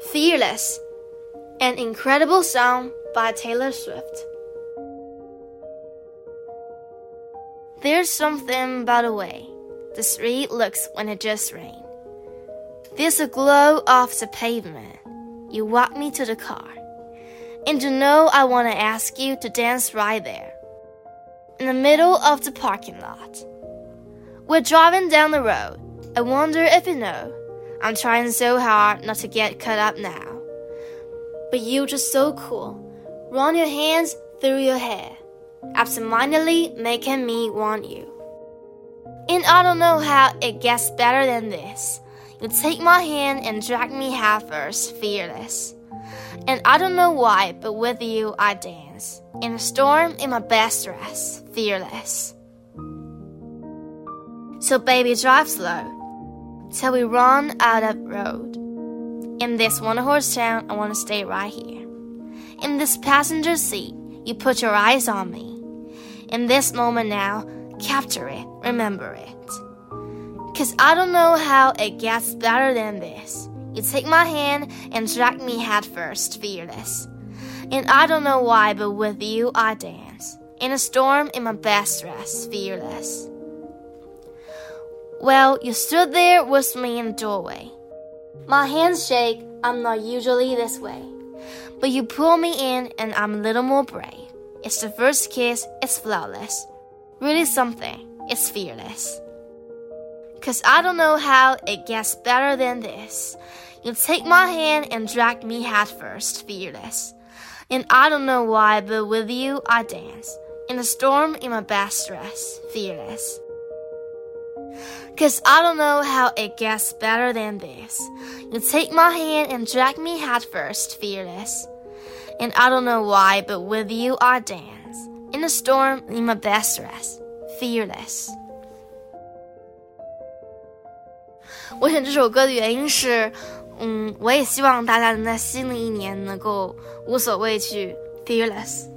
Fearless, an incredible song by Taylor Swift. There's something about the way the street looks when it just rained. There's a glow off the pavement. You walk me to the car. And you know I want to ask you to dance right there. In the middle of the parking lot. We're driving down the road. I wonder if you know I'm trying so hard not to get cut up now. But you're just so cool. Run your hands through your hair, absentmindedly making me want you. And I don't know how it gets better than this. You take my hand and drag me half first, fearless. And I don't know why, but with you I dance. In a storm, in my best dress, fearless. So baby, drive slow till we run out of road. In this one horse town, I want to stay right here. In this passenger seat, you put your eyes on me. In this moment now, capture it, remember it. Cause I don't know how it gets better than this. You take my hand and drag me head first, fearless. And I don't know why, but with you I dance. In a storm, in my best dress, fearless. Well, you stood there with me in the doorway. My hands shake, I'm not usually this way. But you pull me in and I'm a little more brave. It's the first kiss, it's flawless. Really something, it's fearless. Cause I don't know how it gets better than this. You take my hand and drag me head first, fearless. And I don't know why, but with you I dance. In the storm, in my best dress, fearless. Cause I don't know how it gets better than this. You take my hand and drag me head first, fearless. And I don't know why, but with you I dance. In the storm, in my best dress, fearless. 我选这首歌的原因是，嗯，我也希望大家能在新的一年能够无所畏惧，fearless。